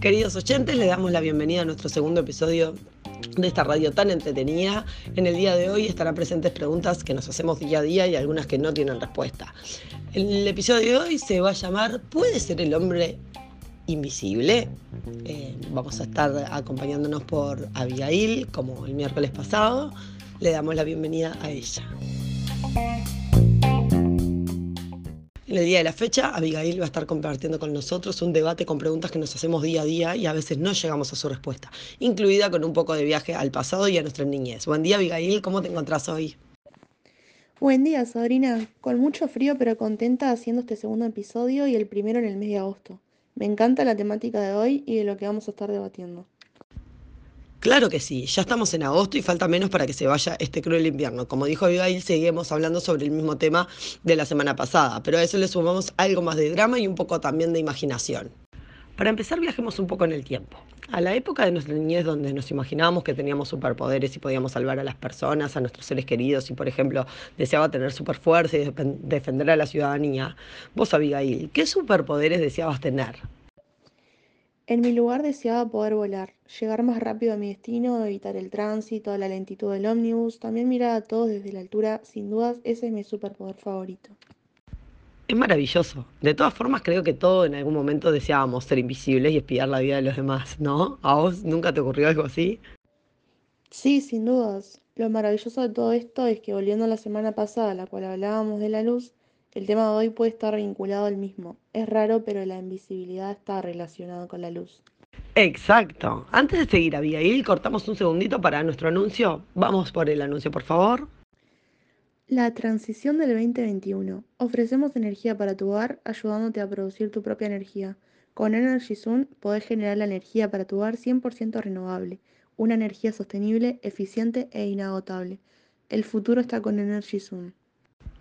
Queridos oyentes, le damos la bienvenida a nuestro segundo episodio de esta radio tan entretenida. En el día de hoy estarán presentes preguntas que nos hacemos día a día y algunas que no tienen respuesta. El episodio de hoy se va a llamar ¿Puede ser el hombre invisible? Eh, vamos a estar acompañándonos por Abigail, como el miércoles pasado. Le damos la bienvenida a ella. En el día de la fecha, Abigail va a estar compartiendo con nosotros un debate con preguntas que nos hacemos día a día y a veces no llegamos a su respuesta, incluida con un poco de viaje al pasado y a nuestra niñez. Buen día, Abigail, ¿cómo te encontrás hoy? Buen día, Sabrina. Con mucho frío pero contenta haciendo este segundo episodio y el primero en el mes de agosto. Me encanta la temática de hoy y de lo que vamos a estar debatiendo. Claro que sí, ya estamos en agosto y falta menos para que se vaya este cruel invierno. Como dijo Abigail, seguimos hablando sobre el mismo tema de la semana pasada, pero a eso le sumamos algo más de drama y un poco también de imaginación. Para empezar, viajemos un poco en el tiempo. A la época de nuestra niñez donde nos imaginábamos que teníamos superpoderes y podíamos salvar a las personas, a nuestros seres queridos y, por ejemplo, deseaba tener superfuerza y defender a la ciudadanía, vos, Abigail, ¿qué superpoderes deseabas tener? En mi lugar deseaba poder volar, llegar más rápido a mi destino, evitar el tránsito, la lentitud del ómnibus, también mirar a todos desde la altura, sin dudas ese es mi superpoder favorito. Es maravilloso. De todas formas, creo que todos en algún momento deseábamos ser invisibles y espiar la vida de los demás, ¿no? ¿A vos nunca te ocurrió algo así? Sí, sin dudas. Lo maravilloso de todo esto es que volviendo a la semana pasada, la cual hablábamos de la luz, el tema de hoy puede estar vinculado al mismo. Es raro, pero la invisibilidad está relacionada con la luz. Exacto. Antes de seguir, Abigail, cortamos un segundito para nuestro anuncio. Vamos por el anuncio, por favor. La transición del 2021. Ofrecemos energía para tu hogar, ayudándote a producir tu propia energía. Con Energy Zoom podés generar la energía para tu hogar 100% renovable, una energía sostenible, eficiente e inagotable. El futuro está con Energy Zoom.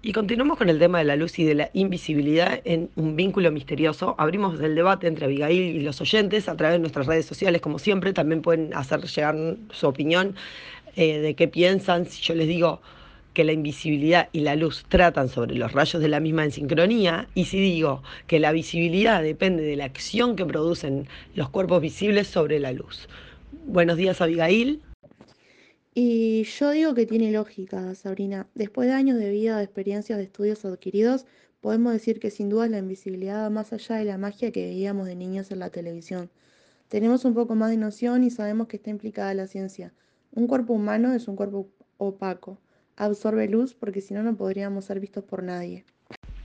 Y continuamos con el tema de la luz y de la invisibilidad en un vínculo misterioso. Abrimos el debate entre Abigail y los oyentes a través de nuestras redes sociales, como siempre. También pueden hacer llegar su opinión eh, de qué piensan. Si yo les digo que la invisibilidad y la luz tratan sobre los rayos de la misma en sincronía, y si digo que la visibilidad depende de la acción que producen los cuerpos visibles sobre la luz. Buenos días, Abigail. Y yo digo que tiene lógica, Sabrina. Después de años de vida, de experiencias, de estudios adquiridos, podemos decir que sin duda la invisibilidad va más allá de la magia que veíamos de niños en la televisión. Tenemos un poco más de noción y sabemos que está implicada la ciencia. Un cuerpo humano es un cuerpo opaco. Absorbe luz porque si no, no podríamos ser vistos por nadie.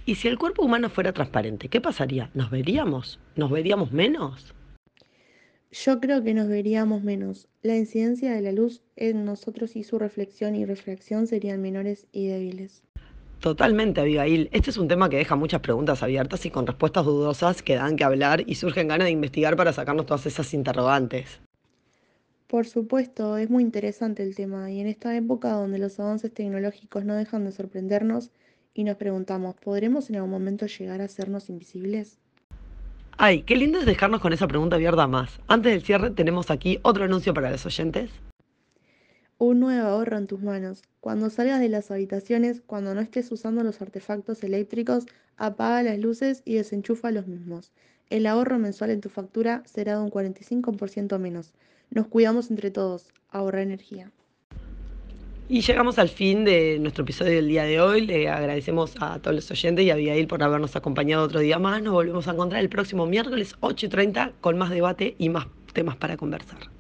¿Y si el cuerpo humano fuera transparente, qué pasaría? ¿Nos veríamos? ¿Nos veríamos menos? Yo creo que nos veríamos menos. La incidencia de la luz en nosotros y su reflexión y refracción serían menores y débiles. Totalmente, Abigail. Este es un tema que deja muchas preguntas abiertas y con respuestas dudosas que dan que hablar y surgen ganas de investigar para sacarnos todas esas interrogantes. Por supuesto, es muy interesante el tema y en esta época donde los avances tecnológicos no dejan de sorprendernos y nos preguntamos, ¿podremos en algún momento llegar a hacernos invisibles? Ay, qué lindo es dejarnos con esa pregunta abierta más. Antes del cierre tenemos aquí otro anuncio para los oyentes. Un nuevo ahorro en tus manos. Cuando salgas de las habitaciones, cuando no estés usando los artefactos eléctricos, apaga las luces y desenchufa los mismos. El ahorro mensual en tu factura será de un 45% menos. Nos cuidamos entre todos. Ahorra energía. Y llegamos al fin de nuestro episodio del día de hoy. Le agradecemos a todos los oyentes y a Abigail por habernos acompañado otro día más. Nos volvemos a encontrar el próximo miércoles 8.30 con más debate y más temas para conversar.